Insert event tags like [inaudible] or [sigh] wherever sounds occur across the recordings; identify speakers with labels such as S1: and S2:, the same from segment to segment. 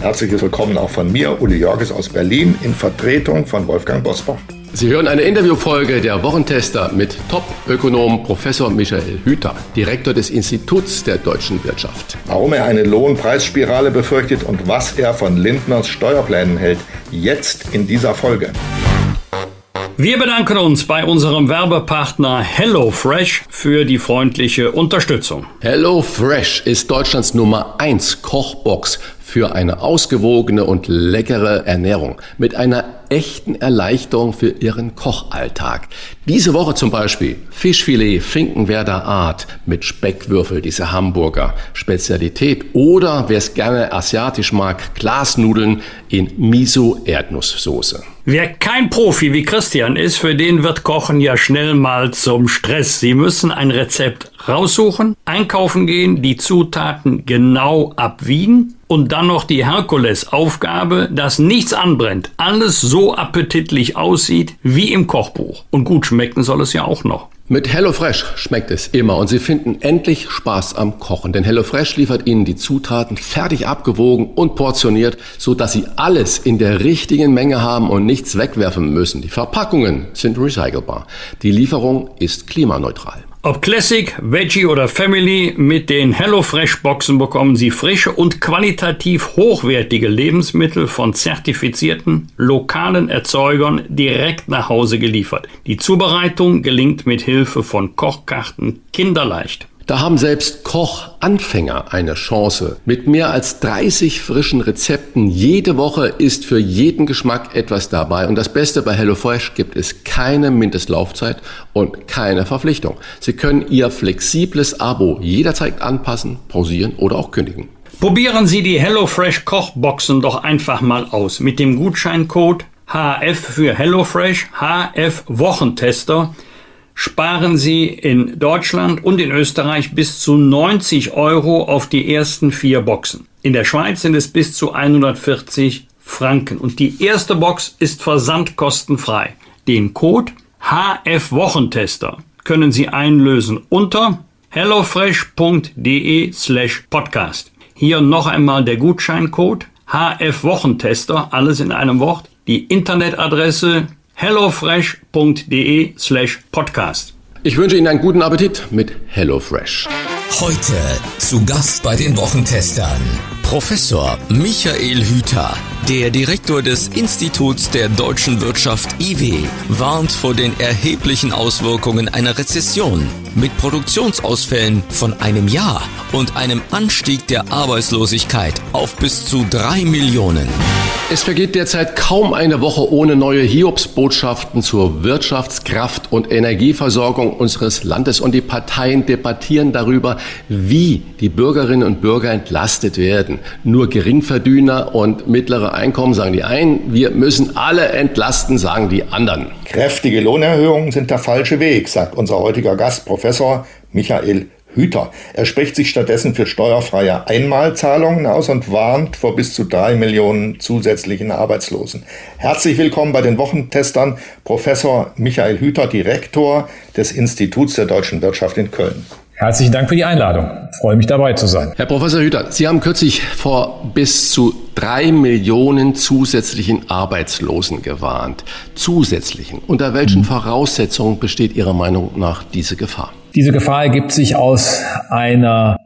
S1: Herzliches Willkommen auch von mir, Uli Jorges aus Berlin, in Vertretung von Wolfgang Bosbach.
S2: Sie hören eine Interviewfolge der Wochentester mit Top-Ökonom Professor Michael Hüter, Direktor des Instituts der deutschen Wirtschaft.
S1: Warum er eine Lohnpreisspirale befürchtet und was er von Lindners Steuerplänen hält, jetzt in dieser Folge.
S3: Wir bedanken uns bei unserem Werbepartner HelloFresh für die freundliche Unterstützung.
S2: HelloFresh ist Deutschlands Nummer 1 Kochbox für eine ausgewogene und leckere Ernährung. Mit einer echten Erleichterung für Ihren Kochalltag. Diese Woche zum Beispiel Fischfilet Finkenwerder Art mit Speckwürfel, diese Hamburger Spezialität. Oder wer es gerne asiatisch mag, Glasnudeln in Miso-Erdnusssoße.
S3: Wer kein Profi wie Christian ist, für den wird Kochen ja schnell mal zum Stress. Sie müssen ein Rezept raussuchen, einkaufen gehen, die Zutaten genau abwiegen und dann noch die Herkulesaufgabe, dass nichts anbrennt, alles so appetitlich aussieht wie im Kochbuch. Und gut schmecken soll es ja auch noch.
S2: Mit HelloFresh schmeckt es immer und Sie finden endlich Spaß am Kochen, denn HelloFresh liefert Ihnen die Zutaten fertig abgewogen und portioniert, so dass Sie alles in der richtigen Menge haben und nichts wegwerfen müssen. Die Verpackungen sind recycelbar. Die Lieferung ist klimaneutral.
S3: Ob Classic, Veggie oder Family, mit den HelloFresh Boxen bekommen Sie frische und qualitativ hochwertige Lebensmittel von zertifizierten lokalen Erzeugern direkt nach Hause geliefert. Die Zubereitung gelingt mit Hilfe von Kochkarten kinderleicht.
S2: Da haben selbst Kochanfänger eine Chance. Mit mehr als 30 frischen Rezepten jede Woche ist für jeden Geschmack etwas dabei. Und das Beste bei HelloFresh gibt es keine Mindestlaufzeit und keine Verpflichtung. Sie können Ihr flexibles Abo jederzeit anpassen, pausieren oder auch kündigen.
S3: Probieren Sie die HelloFresh Kochboxen doch einfach mal aus mit dem Gutscheincode HF für HelloFresh, HF Wochentester sparen Sie in Deutschland und in Österreich bis zu 90 Euro auf die ersten vier Boxen. In der Schweiz sind es bis zu 140 Franken. Und die erste Box ist versandkostenfrei. Den Code HF Wochentester können Sie einlösen unter hellofresh.de slash podcast. Hier noch einmal der Gutscheincode HF Wochentester, alles in einem Wort. Die Internetadresse hellofresh.de slash podcast.
S2: Ich wünsche Ihnen einen guten Appetit mit HelloFresh.
S4: Heute zu Gast bei den Wochentestern Professor Michael Hüter, der Direktor des Instituts der deutschen Wirtschaft IW, warnt vor den erheblichen Auswirkungen einer Rezession mit Produktionsausfällen von einem Jahr und einem Anstieg der Arbeitslosigkeit auf bis zu drei Millionen.
S2: Es vergeht derzeit kaum eine Woche ohne neue Hiobsbotschaften zur Wirtschaftskraft und Energieversorgung unseres Landes und die Parteien debattieren darüber, wie die Bürgerinnen und Bürger entlastet werden. Nur Geringverdiener und mittlere Einkommen sagen die einen, wir müssen alle entlasten, sagen die anderen.
S1: Kräftige Lohnerhöhungen sind der falsche Weg, sagt unser heutiger Gast Professor Michael Hüter. Er spricht sich stattdessen für steuerfreie Einmalzahlungen aus und warnt vor bis zu drei Millionen zusätzlichen Arbeitslosen. Herzlich willkommen bei den Wochentestern, Professor Michael Hüter, Direktor des Instituts der deutschen Wirtschaft in Köln.
S5: Herzlichen Dank für die Einladung. Ich freue mich dabei zu sein.
S2: Herr Professor Hüter, Sie haben kürzlich vor bis zu drei Millionen zusätzlichen Arbeitslosen gewarnt. Zusätzlichen. Unter welchen mhm. Voraussetzungen besteht Ihrer Meinung nach diese Gefahr?
S5: Diese Gefahr ergibt sich aus einer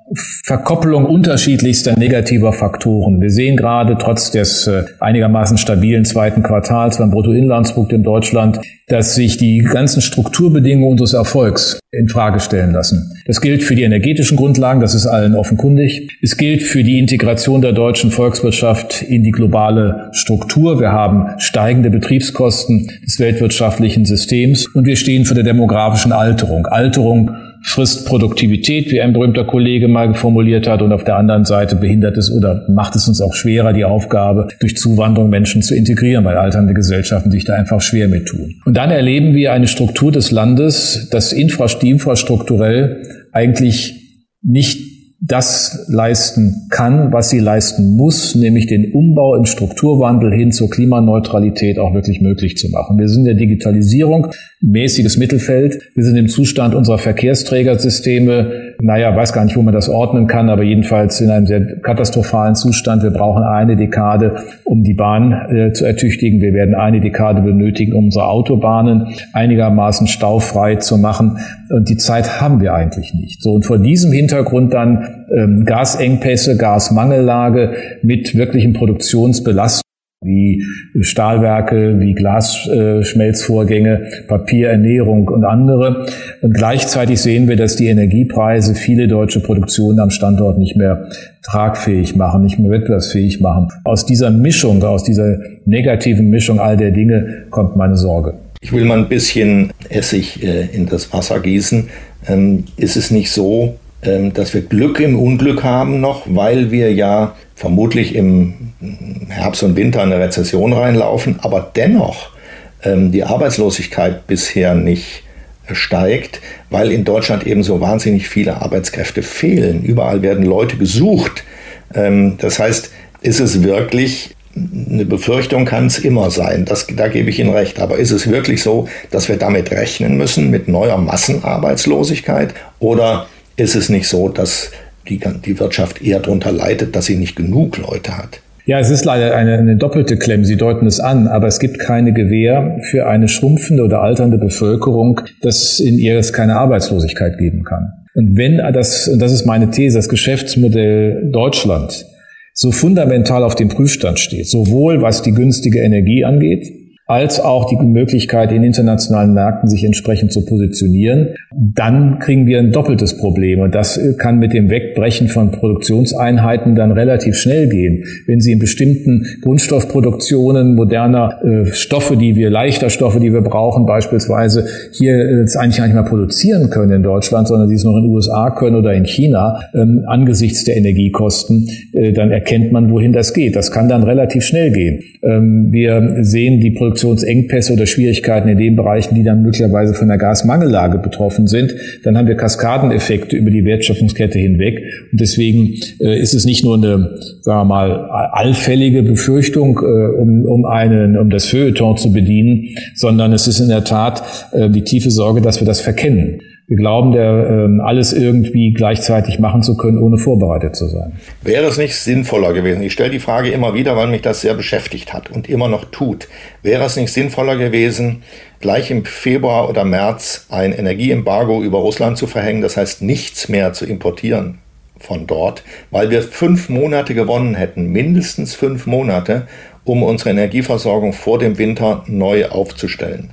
S5: Verkoppelung unterschiedlichster negativer Faktoren. Wir sehen gerade trotz des äh, einigermaßen stabilen zweiten Quartals beim Bruttoinlandsprodukt in Deutschland, dass sich die ganzen Strukturbedingungen unseres Erfolgs in Frage stellen lassen. Das gilt für die energetischen Grundlagen, das ist allen offenkundig. Es gilt für die Integration der deutschen Volkswirtschaft in die globale Struktur. Wir haben steigende Betriebskosten des weltwirtschaftlichen Systems und wir stehen für der demografischen Alterung. Alterung frisst Produktivität, wie ein berühmter Kollege mal formuliert hat, und auf der anderen Seite behindert es oder macht es uns auch schwerer, die Aufgabe, durch Zuwanderung Menschen zu integrieren, weil alternde Gesellschaften sich da einfach schwer mit tun. Und dann erleben wir eine Struktur des Landes, das infrastrukturell eigentlich nicht das leisten kann, was sie leisten muss, nämlich den Umbau im Strukturwandel hin zur Klimaneutralität auch wirklich möglich zu machen. Wir sind in der Digitalisierung mäßiges Mittelfeld. Wir sind im Zustand unserer Verkehrsträgersysteme, naja, weiß gar nicht, wo man das ordnen kann, aber jedenfalls in einem sehr katastrophalen Zustand. Wir brauchen eine Dekade, um die Bahn äh, zu ertüchtigen. Wir werden eine Dekade benötigen, um unsere Autobahnen einigermaßen staufrei zu machen. Und die Zeit haben wir eigentlich nicht. So, und vor diesem Hintergrund dann ähm, Gasengpässe, Gasmangellage mit wirklichen Produktionsbelastungen wie Stahlwerke, wie Glasschmelzvorgänge, Papierernährung und andere. Und gleichzeitig sehen wir, dass die Energiepreise viele deutsche Produktionen am Standort nicht mehr tragfähig machen, nicht mehr wettbewerbsfähig machen. Aus dieser Mischung, aus dieser negativen Mischung all der Dinge kommt meine Sorge.
S1: Ich will mal ein bisschen Essig äh, in das Wasser gießen. Ähm, ist es nicht so, dass wir Glück im Unglück haben noch, weil wir ja vermutlich im Herbst und Winter eine Rezession reinlaufen, aber dennoch ähm, die Arbeitslosigkeit bisher nicht steigt, weil in Deutschland eben so wahnsinnig viele Arbeitskräfte fehlen. Überall werden Leute gesucht. Ähm, das heißt, ist es wirklich eine Befürchtung kann es immer sein, das, da gebe ich Ihnen recht. Aber ist es wirklich so, dass wir damit rechnen müssen, mit neuer Massenarbeitslosigkeit? Oder ist es nicht so, dass die, die Wirtschaft eher darunter leidet, dass sie nicht genug Leute hat.
S5: Ja, es ist leider eine, eine doppelte Klemme. Sie deuten es an, aber es gibt keine Gewähr für eine schrumpfende oder alternde Bevölkerung, dass in ihr es keine Arbeitslosigkeit geben kann. Und wenn das, und das ist meine These, das Geschäftsmodell Deutschland so fundamental auf dem Prüfstand steht, sowohl was die günstige Energie angeht, als auch die Möglichkeit, in internationalen Märkten sich entsprechend zu positionieren, dann kriegen wir ein doppeltes Problem. Und das kann mit dem Wegbrechen von Produktionseinheiten dann relativ schnell gehen. Wenn Sie in bestimmten Grundstoffproduktionen moderner äh, Stoffe, die wir, leichter Stoffe, die wir brauchen, beispielsweise hier äh, eigentlich gar nicht mehr produzieren können in Deutschland, sondern sie es noch in den USA können oder in China, ähm, angesichts der Energiekosten, äh, dann erkennt man, wohin das geht. Das kann dann relativ schnell gehen. Ähm, wir sehen die Produktion Produktionsengpässe oder Schwierigkeiten in den Bereichen, die dann möglicherweise von der Gasmangellage betroffen sind, dann haben wir Kaskadeneffekte über die Wertschöpfungskette hinweg. Und deswegen äh, ist es nicht nur eine, sagen wir mal, allfällige Befürchtung, äh, um, um, einen, um das Feuilleton zu bedienen, sondern es ist in der Tat äh, die tiefe Sorge, dass wir das verkennen. Wir glauben, der, ähm, alles irgendwie gleichzeitig machen zu können, ohne vorbereitet zu sein.
S1: Wäre es nicht sinnvoller gewesen? Ich stelle die Frage immer wieder, weil mich das sehr beschäftigt hat und immer noch tut. Wäre es nicht sinnvoller gewesen, gleich im Februar oder März ein Energieembargo über Russland zu verhängen, das heißt nichts mehr zu importieren von dort, weil wir fünf Monate gewonnen hätten, mindestens fünf Monate, um unsere Energieversorgung vor dem Winter neu aufzustellen.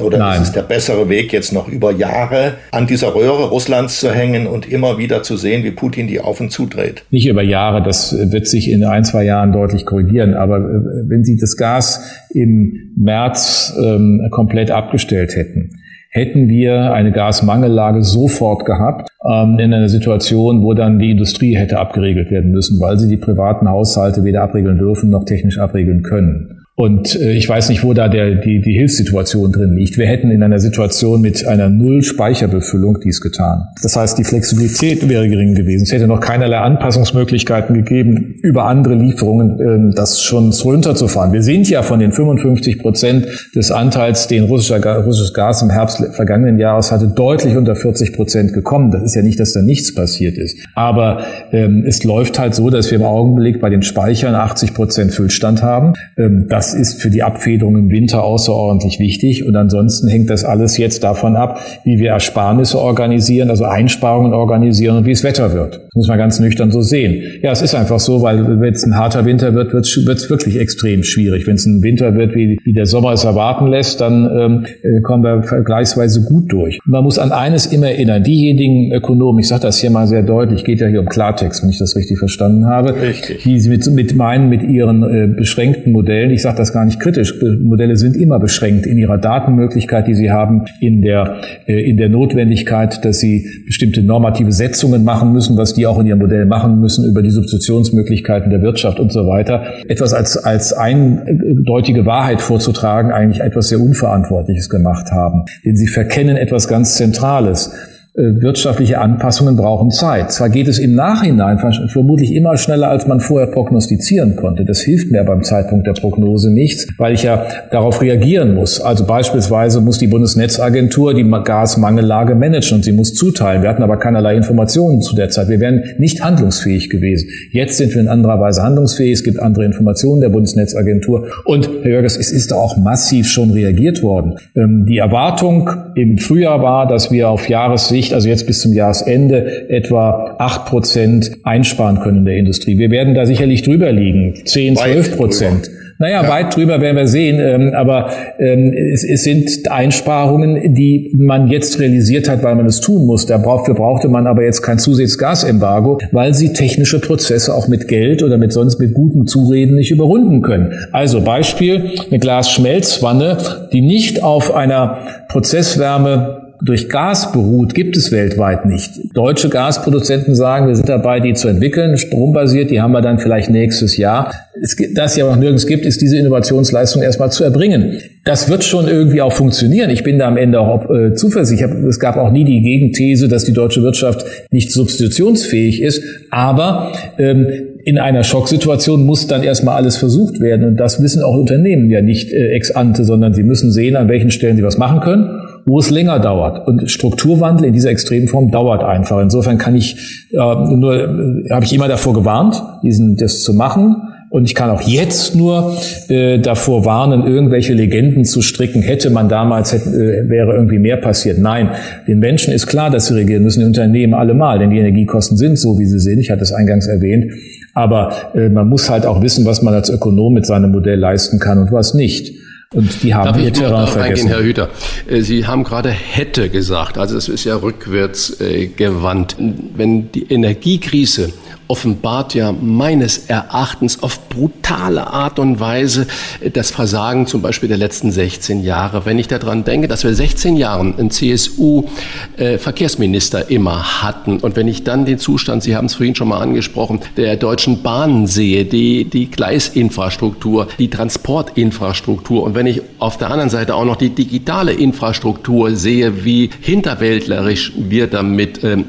S1: Oder Nein. ist es der bessere Weg, jetzt noch über Jahre an dieser Röhre Russlands zu hängen und immer wieder zu sehen, wie Putin die auf und zudreht?
S5: Nicht über Jahre, das wird sich in ein, zwei Jahren deutlich korrigieren. Aber äh, wenn Sie das Gas im März ähm, komplett abgestellt hätten, hätten wir eine Gasmangellage sofort gehabt, ähm, in einer Situation, wo dann die Industrie hätte abgeregelt werden müssen, weil sie die privaten Haushalte weder abregeln dürfen noch technisch abregeln können. Und äh, ich weiß nicht, wo da der, die, die Hilfssituation drin liegt. Wir hätten in einer Situation mit einer Null-Speicherbefüllung dies getan. Das heißt, die Flexibilität wäre gering gewesen. Es hätte noch keinerlei Anpassungsmöglichkeiten gegeben, über andere Lieferungen äh, das schon runterzufahren. Wir sind ja von den 55 Prozent des Anteils, den russischer, russisches Gas im Herbst vergangenen Jahres hatte, deutlich unter 40 Prozent gekommen. Das ist ja nicht, dass da nichts passiert ist. Aber ähm, es läuft halt so, dass wir im Augenblick bei den Speichern 80 Prozent Füllstand haben. Ähm, das ist für die Abfederung im Winter außerordentlich wichtig. Und ansonsten hängt das alles jetzt davon ab, wie wir Ersparnisse organisieren, also Einsparungen organisieren und wie es Wetter wird. Das muss man ganz nüchtern so sehen. Ja, es ist einfach so, weil wenn es ein harter Winter wird, wird es wirklich extrem schwierig. Wenn es ein Winter wird, wie, wie der Sommer es erwarten lässt, dann ähm, äh, kommen wir vergleichsweise gut durch. Man muss an eines immer erinnern. Diejenigen Ökonomen, ich sage das hier mal sehr deutlich, geht ja hier um Klartext, wenn ich das richtig verstanden habe, richtig. die mit, mit meinen, mit ihren äh, beschränkten Modellen, ich sage sage das gar nicht kritisch. Modelle sind immer beschränkt in ihrer Datenmöglichkeit, die sie haben, in der, äh, in der Notwendigkeit, dass sie bestimmte normative Setzungen machen müssen, was die auch in ihrem Modell machen müssen, über die Substitutionsmöglichkeiten der Wirtschaft und so weiter. Etwas als, als eindeutige Wahrheit vorzutragen, eigentlich etwas sehr Unverantwortliches gemacht haben. Denn sie verkennen etwas ganz Zentrales. Äh, wirtschaftliche Anpassungen brauchen Zeit. Zwar geht es im Nachhinein vermutlich immer schneller, als man vorher prognostizieren konnte. Das hilft mir beim Zeitpunkt der Prognose nichts, weil ich ja darauf reagieren muss. Also beispielsweise muss die Bundesnetzagentur die Gasmangellage managen und sie muss zuteilen. Wir hatten aber keinerlei Informationen zu der Zeit. Wir wären nicht handlungsfähig gewesen. Jetzt sind wir in anderer Weise handlungsfähig. Es gibt andere Informationen der Bundesnetzagentur. Und Herr Jörgers, es ist auch massiv schon reagiert worden. Ähm, die Erwartung im Frühjahr war, dass wir auf Jahressicht Sicht, also jetzt bis zum Jahresende, etwa acht Prozent einsparen können in der Industrie. Wir werden da sicherlich drüber liegen, zehn, zwölf Prozent. Naja, ja. weit drüber werden wir sehen, ähm, aber ähm, es, sind Einsparungen, die man jetzt realisiert hat, weil man es tun muss. Dafür brauchte man aber jetzt kein zusätzliches Gasembargo, weil sie technische Prozesse auch mit Geld oder mit sonst mit guten Zureden nicht überrunden können. Also Beispiel, eine Glasschmelzwanne, die nicht auf einer Prozesswärme durch Gas beruht, gibt es weltweit nicht. Deutsche Gasproduzenten sagen, wir sind dabei, die zu entwickeln, strombasiert, die haben wir dann vielleicht nächstes Jahr. Es, das ja noch nirgends gibt, ist diese Innovationsleistung erstmal zu erbringen. Das wird schon irgendwie auch funktionieren. Ich bin da am Ende auch äh, zuversichtlich. Es gab auch nie die Gegenthese, dass die deutsche Wirtschaft nicht substitutionsfähig ist. Aber ähm, in einer Schocksituation muss dann erstmal alles versucht werden. Und das wissen auch Unternehmen ja nicht äh, ex ante, sondern sie müssen sehen, an welchen Stellen sie was machen können wo es länger dauert. Und Strukturwandel in dieser Extremform dauert einfach. Insofern kann ich äh, nur, äh, habe ich immer davor gewarnt, diesen das zu machen. Und ich kann auch jetzt nur äh, davor warnen, irgendwelche Legenden zu stricken. Hätte man damals, hätte, äh, wäre irgendwie mehr passiert. Nein, den Menschen ist klar, dass sie regieren müssen, die Unternehmen allemal, denn die Energiekosten sind so, wie sie sind. Ich hatte es eingangs erwähnt. Aber äh, man muss halt auch wissen, was man als Ökonom mit seinem Modell leisten kann und was nicht. Und die haben Darf ihr Terrain vergessen.
S2: Herr Hüter, äh, Sie haben gerade hätte gesagt, also es ist ja rückwärts äh, gewandt. Wenn die Energiekrise offenbart ja meines Erachtens auf brutale Art und Weise das Versagen zum Beispiel der letzten 16 Jahre. Wenn ich daran denke, dass wir 16 Jahre einen CSU-Verkehrsminister äh, immer hatten und wenn ich dann den Zustand, Sie haben es vorhin schon mal angesprochen, der Deutschen Bahnen sehe, die, die Gleisinfrastruktur, die Transportinfrastruktur und wenn ich auf der anderen Seite auch noch die digitale Infrastruktur sehe, wie hinterwäldlerisch wir damit ähm,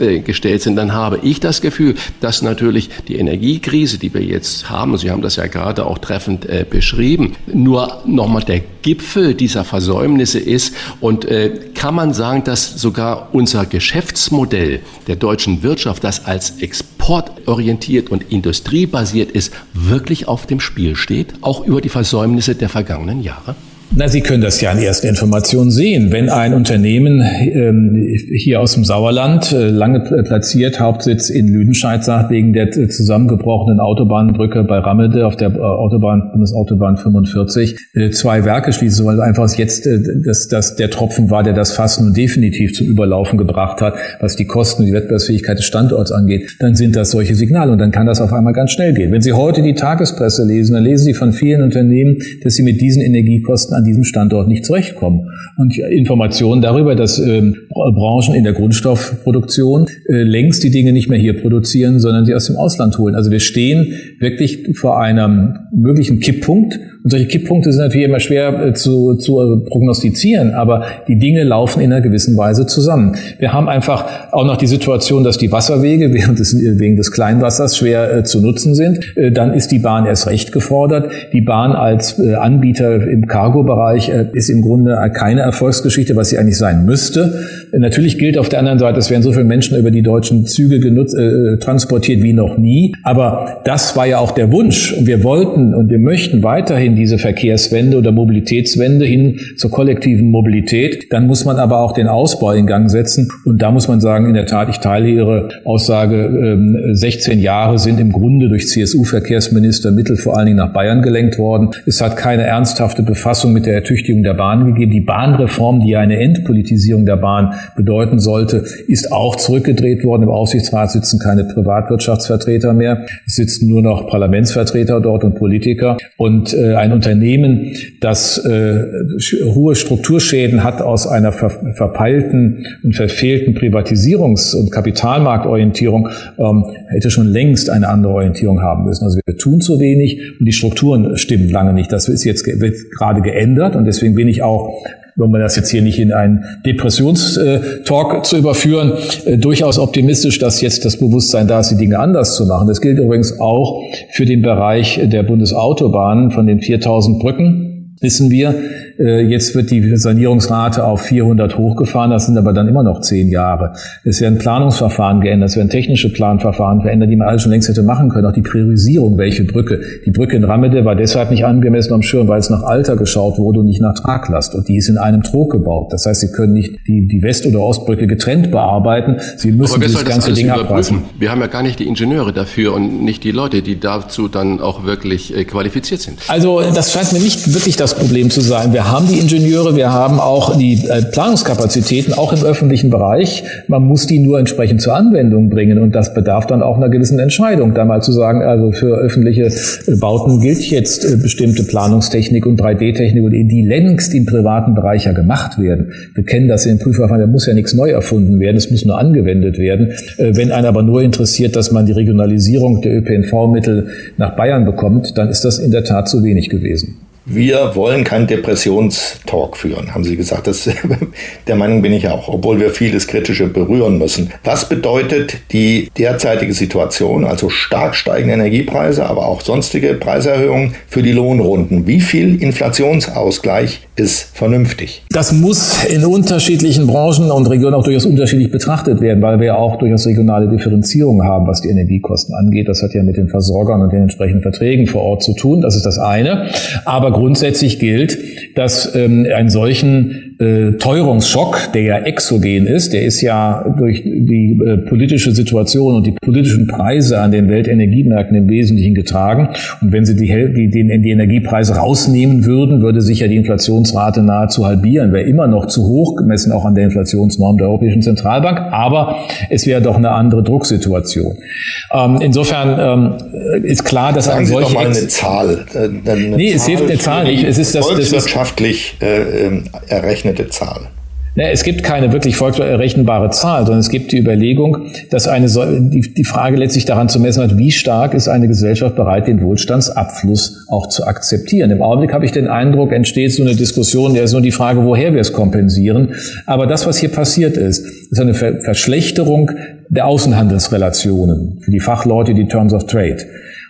S2: aufgestellt sind, dann habe ich das Gefühl, dass natürlich die Energiekrise, die wir jetzt haben, Sie haben das ja gerade auch treffend äh, beschrieben, nur nochmal der Gipfel dieser Versäumnisse ist. Und äh, kann man sagen, dass sogar unser Geschäftsmodell der deutschen Wirtschaft, das als exportorientiert und industriebasiert ist, wirklich auf dem Spiel steht, auch über die Versäumnisse der vergangenen Jahre?
S5: Na, Sie können das ja an ersten Informationen sehen. Wenn ein Unternehmen ähm, hier aus dem Sauerland, äh, lange platziert, Hauptsitz in Lüdenscheid sagt, wegen der zusammengebrochenen Autobahnbrücke bei Rammede auf der äh, Autobahn, Bundesautobahn 45, äh, zwei Werke schließen, weil einfach jetzt äh, das, das der Tropfen war, der das Fass nun definitiv zum Überlaufen gebracht hat, was die Kosten und die Wettbewerbsfähigkeit des Standorts angeht, dann sind das solche Signale und dann kann das auf einmal ganz schnell gehen. Wenn Sie heute die Tagespresse lesen, dann lesen Sie von vielen Unternehmen, dass sie mit diesen Energiekosten an diesem Standort nicht zurechtkommen. Und Informationen darüber, dass ähm, Branchen in der Grundstoffproduktion äh, längst die Dinge nicht mehr hier produzieren, sondern sie aus dem Ausland holen. Also wir stehen wirklich vor einem möglichen Kipppunkt und solche Kipppunkte sind natürlich immer schwer äh, zu, zu äh, prognostizieren, aber die Dinge laufen in einer gewissen Weise zusammen. Wir haben einfach auch noch die Situation, dass die Wasserwege [laughs] während des, wegen des Kleinwassers schwer äh, zu nutzen sind. Äh, dann ist die Bahn erst recht gefordert. Die Bahn als äh, Anbieter im Cargo-Bereich äh, ist im Grunde keine Erfolgsgeschichte, was sie eigentlich sein müsste. Natürlich gilt auf der anderen Seite, es werden so viele Menschen über die deutschen Züge genutzt, transportiert wie noch nie. Aber das war ja auch der Wunsch. Wir wollten und wir möchten weiterhin in diese Verkehrswende oder Mobilitätswende hin zur kollektiven Mobilität. Dann muss man aber auch den Ausbau in Gang setzen. Und da muss man sagen, in der Tat, ich teile Ihre Aussage, 16 ähm, Jahre sind im Grunde durch CSU-Verkehrsminister Mittel vor allen Dingen nach Bayern gelenkt worden. Es hat keine ernsthafte Befassung mit mit der Ertüchtigung der Bahn gegeben. Die Bahnreform, die ja eine Endpolitisierung der Bahn bedeuten sollte, ist auch zurückgedreht worden. Im Aufsichtsrat sitzen keine Privatwirtschaftsvertreter mehr. Es sitzen nur noch Parlamentsvertreter dort und Politiker. Und äh, ein Unternehmen, das äh, hohe Strukturschäden hat aus einer ver verpeilten und verfehlten Privatisierungs- und Kapitalmarktorientierung, ähm, hätte schon längst eine andere Orientierung haben müssen. Also wir tun zu wenig und die Strukturen stimmen lange nicht. Das ist jetzt wird gerade geändert und deswegen bin ich auch wenn man das jetzt hier nicht in einen Depressionstalk zu überführen, äh, durchaus optimistisch, dass jetzt das Bewusstsein da ist, die Dinge anders zu machen. Das gilt übrigens auch für den Bereich der Bundesautobahnen von den 4000 Brücken wissen wir, äh, jetzt wird die Sanierungsrate auf 400 hochgefahren, das sind aber dann immer noch zehn Jahre. Es werden Planungsverfahren geändert, es werden technische Planverfahren verändert, die man alles schon längst hätte machen können. Auch die Priorisierung, welche Brücke. Die Brücke in Rammede war deshalb nicht angemessen am Schirm, weil es nach Alter geschaut wurde und nicht nach Traglast. Und die ist in einem Trog gebaut. Das heißt, Sie können nicht die, die West- oder Ostbrücke getrennt bearbeiten. Sie müssen dieses ganze Ding abreißen.
S2: Wir haben ja gar nicht die Ingenieure dafür und nicht die Leute, die dazu dann auch wirklich äh, qualifiziert sind.
S5: Also das scheint mir nicht wirklich das Problem zu sein. Wir haben die Ingenieure, wir haben auch die äh, Planungskapazitäten, auch im öffentlichen Bereich. Man muss die nur entsprechend zur Anwendung bringen und das bedarf dann auch einer gewissen Entscheidung, da mal zu sagen, also für öffentliche äh, Bauten gilt jetzt äh, bestimmte Planungstechnik und 3D-Technik und die längst im privaten Bereich ja gemacht werden. Wir kennen das in Prüfverfahren, da muss ja nichts neu erfunden werden, es muss nur angewendet werden. Wenn einen aber nur interessiert, dass man die Regionalisierung der ÖPNV-Mittel nach Bayern bekommt, dann ist das in der Tat zu wenig gewesen.
S1: Wir wollen keinen Depressionstalk führen, haben Sie gesagt. Das, [laughs] der Meinung bin ich auch, obwohl wir vieles Kritische berühren müssen. Was bedeutet die derzeitige Situation, also stark steigende Energiepreise, aber auch sonstige Preiserhöhungen für die Lohnrunden? Wie viel Inflationsausgleich ist vernünftig?
S5: Das muss in unterschiedlichen Branchen und Regionen auch durchaus unterschiedlich betrachtet werden, weil wir auch durchaus regionale Differenzierungen haben, was die Energiekosten angeht. Das hat ja mit den Versorgern und den entsprechenden Verträgen vor Ort zu tun. Das ist das eine. Aber grundsätzlich gilt, dass ähm, einen solchen äh, Teuerungsschock, der ja exogen ist, der ist ja durch die äh, politische Situation und die politischen Preise an den Weltenergiemärkten im Wesentlichen getragen. Und wenn Sie die, die, die, die Energiepreise rausnehmen würden, würde sich ja die Inflationsrate nahezu halbieren. Wäre immer noch zu hoch, gemessen auch an der Inflationsnorm der Europäischen Zentralbank, aber es wäre doch eine andere Drucksituation. Ähm, insofern ähm, ist klar, dass
S1: Sagen
S5: ein
S1: doch mal eine Zahl.
S5: Äh, eine nee, Zahl es hilft eine Zahl nicht. Es ist das,
S1: volkswirtschaftlich äh, ähm, errechnete Zahl.
S5: Es gibt keine wirklich volksrechenbare Zahl, sondern es gibt die Überlegung, dass eine die, Frage letztlich daran zu messen hat, wie stark ist eine Gesellschaft bereit, den Wohlstandsabfluss auch zu akzeptieren. Im Augenblick habe ich den Eindruck, entsteht so eine Diskussion, ja, ist nur die Frage, woher wir es kompensieren. Aber das, was hier passiert ist, ist eine Verschlechterung der Außenhandelsrelationen für die Fachleute, die Terms of Trade.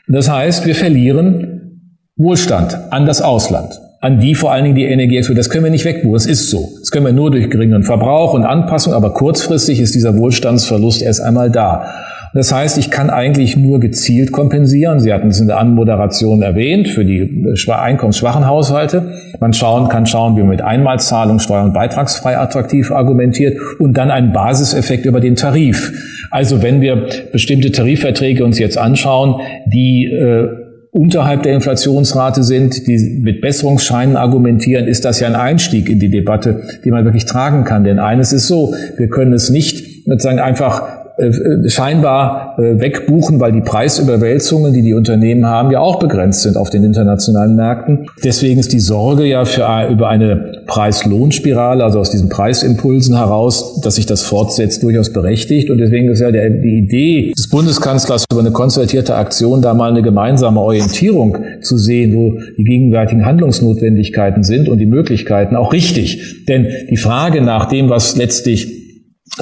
S5: Und das heißt, wir verlieren Wohlstand an das Ausland an die vor allen Dingen die Energie Das können wir nicht wegbuchen. Das ist so. Das können wir nur durch geringeren Verbrauch und Anpassung, aber kurzfristig ist dieser Wohlstandsverlust erst einmal da. Das heißt, ich kann eigentlich nur gezielt kompensieren. Sie hatten es in der Anmoderation erwähnt, für die einkommensschwachen Haushalte. Man schauen, kann schauen, wie man mit Einmalzahlung steuer- und beitragsfrei attraktiv argumentiert und dann einen Basiseffekt über den Tarif. Also wenn wir bestimmte Tarifverträge uns jetzt anschauen, die äh, unterhalb der Inflationsrate sind, die mit Besserungsscheinen argumentieren, ist das ja ein Einstieg in die Debatte, die man wirklich tragen kann. Denn eines ist so, wir können es nicht sozusagen einfach äh, scheinbar äh, wegbuchen, weil die Preisüberwälzungen, die die Unternehmen haben, ja auch begrenzt sind auf den internationalen Märkten. Deswegen ist die Sorge ja für, über eine Preis-Lohn-Spirale, also aus diesen Preisimpulsen heraus, dass sich das fortsetzt, durchaus berechtigt. Und deswegen ist ja der, die Idee des Bundeskanzlers über eine konzertierte Aktion, da mal eine gemeinsame Orientierung zu sehen, wo die gegenwärtigen Handlungsnotwendigkeiten sind und die Möglichkeiten auch richtig. Denn die Frage nach dem, was letztlich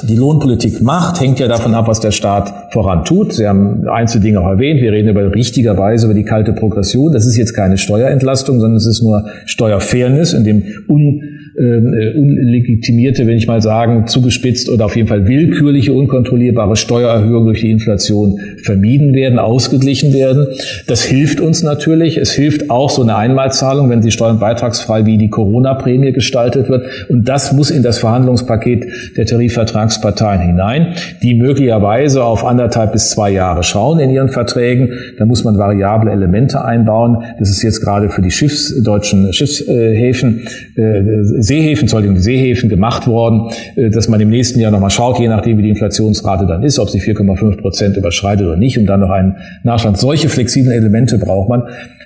S5: die Lohnpolitik macht, hängt ja davon ab, was der Staat voran tut. Sie haben einzelne Dinge auch erwähnt. Wir reden über richtigerweise über die kalte Progression. Das ist jetzt keine Steuerentlastung, sondern es ist nur Steuerfairness, in dem un äh, unlegitimierte, wenn ich mal sagen, zugespitzt oder auf jeden Fall willkürliche, unkontrollierbare Steuererhöhungen durch die Inflation vermieden werden, ausgeglichen werden. Das hilft uns natürlich. Es hilft auch so eine Einmalzahlung, wenn sie steuernbeitragsfrei wie die Corona-Prämie gestaltet wird. Und das muss in das Verhandlungspaket der Tarifvertragsparteien hinein, die möglicherweise auf anderthalb bis zwei Jahre schauen in ihren Verträgen. Da muss man variable Elemente einbauen. Das ist jetzt gerade für die Schiffs, deutschen Schiffshäfen, äh, Seehäfen, Entschuldigung, die Seehäfen gemacht worden, äh, dass man im nächsten Jahr nochmal schaut, je nachdem wie die Inflationsrate dann ist, ob sie 4,5 Prozent überschreitet oder nicht, um dann noch einen Nachschlag. Solche flexiblen Elemente braucht man.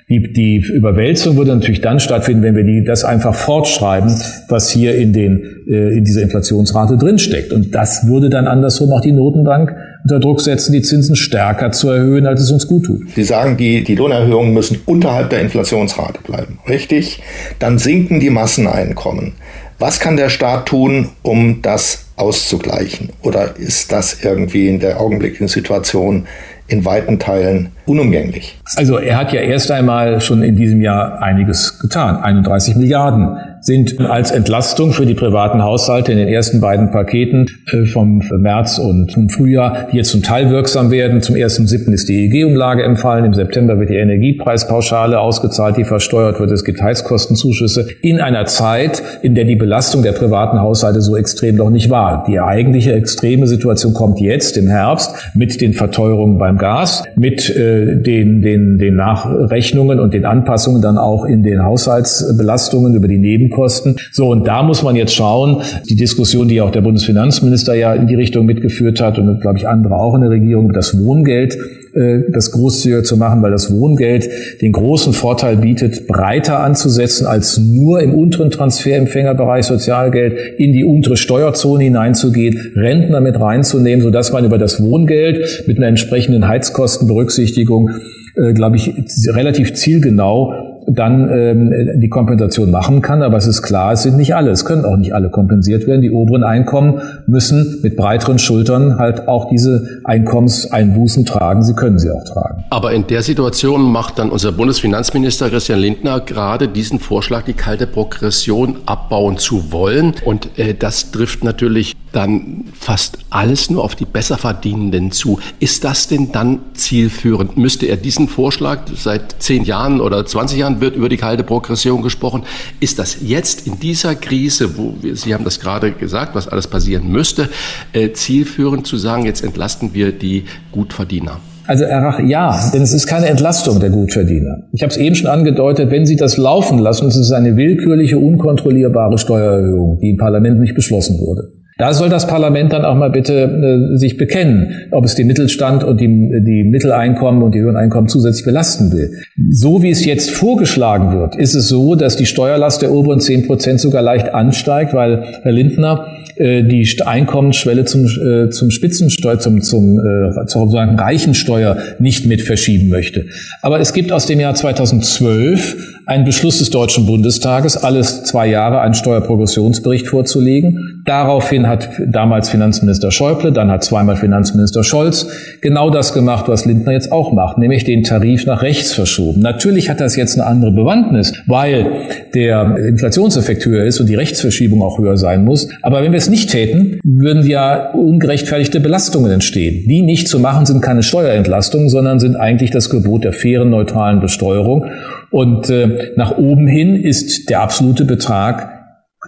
S5: Die, die Überwälzung würde natürlich dann stattfinden, wenn wir die, das einfach fortschreiben, was hier in, den, äh, in dieser Inflationsrate drinsteckt. Und das würde dann andersrum auch die Notenbank unter Druck setzen, die Zinsen stärker zu erhöhen, als es uns gut tut.
S1: Sie sagen, die, die Lohnerhöhungen müssen unterhalb der Inflationsrate bleiben. Richtig? Dann sinken die Masseneinkommen. Was kann der Staat tun, um das auszugleichen? Oder ist das irgendwie in der augenblicklichen Situation in weiten Teilen unumgänglich.
S5: Also er hat ja erst einmal schon in diesem Jahr einiges getan. 31 Milliarden sind als Entlastung für die privaten Haushalte in den ersten beiden Paketen äh, vom März und vom Frühjahr, die jetzt zum Teil wirksam werden. Zum 1.7. ist die EEG-Umlage empfallen. Im September wird die Energiepreispauschale ausgezahlt, die versteuert wird. Es gibt Heizkostenzuschüsse in einer Zeit, in der die Belastung der privaten Haushalte so extrem noch nicht war. Die eigentliche extreme Situation kommt jetzt im Herbst mit den Verteuerungen beim Gas, mit äh, den, den, den Nachrechnungen und den Anpassungen dann auch in den Haushaltsbelastungen über die Nebenkosten. So, und da muss man jetzt schauen, die Diskussion, die auch der Bundesfinanzminister ja in die Richtung mitgeführt hat und glaube ich andere auch in der Regierung, das Wohngeld das großzügiger zu machen, weil das Wohngeld den großen Vorteil bietet, breiter anzusetzen, als nur im unteren Transferempfängerbereich Sozialgeld in die untere Steuerzone hineinzugehen, Rentner mit reinzunehmen, sodass man über das Wohngeld mit einer entsprechenden Heizkostenberücksichtigung, äh, glaube ich, relativ zielgenau dann ähm, die Kompensation machen kann. Aber es ist klar, es sind nicht alle. Es können auch nicht alle kompensiert werden. Die oberen Einkommen müssen mit breiteren Schultern halt auch diese Einkommenseinbußen tragen. Sie können sie auch tragen.
S2: Aber in der Situation macht dann unser Bundesfinanzminister Christian Lindner gerade diesen Vorschlag, die kalte Progression abbauen zu wollen. Und äh, das trifft natürlich dann fast alles nur auf die Besserverdienenden zu. Ist das denn dann zielführend? Müsste er diesen Vorschlag seit zehn Jahren oder 20 Jahren wird über die kalte Progression gesprochen. Ist das jetzt in dieser Krise, wo wir, Sie haben das gerade gesagt, was alles passieren müsste, äh, zielführend zu sagen, jetzt entlasten wir die Gutverdiener?
S5: Also Herr Rach, ja, denn es ist keine Entlastung der Gutverdiener. Ich habe es eben schon angedeutet, wenn Sie das laufen lassen, es ist eine willkürliche, unkontrollierbare Steuererhöhung, die im Parlament nicht beschlossen wurde. Da soll das Parlament dann auch mal bitte äh, sich bekennen, ob es den Mittelstand und die, die Mitteleinkommen und die höheren Einkommen zusätzlich belasten will. So wie es jetzt vorgeschlagen wird, ist es so, dass die Steuerlast der oberen 10 Prozent sogar leicht ansteigt, weil Herr Lindner äh, die Einkommensschwelle zum, äh, zum Spitzensteuer, zum, zum äh, zur sozusagen Reichensteuer nicht mit verschieben möchte. Aber es gibt aus dem Jahr 2012 einen Beschluss des Deutschen Bundestages, alles zwei Jahre einen Steuerprogressionsbericht vorzulegen. Daraufhin hat damals Finanzminister Schäuble, dann hat zweimal Finanzminister Scholz genau das gemacht, was Lindner jetzt auch macht, nämlich den Tarif nach rechts verschoben. Natürlich hat das jetzt eine andere Bewandtnis, weil der Inflationseffekt höher ist und die Rechtsverschiebung auch höher sein muss. Aber wenn wir es nicht täten, würden ja ungerechtfertigte Belastungen entstehen. Die nicht zu machen sind keine Steuerentlastungen, sondern sind eigentlich das Gebot der fairen, neutralen Besteuerung. Und äh, nach oben hin ist der absolute Betrag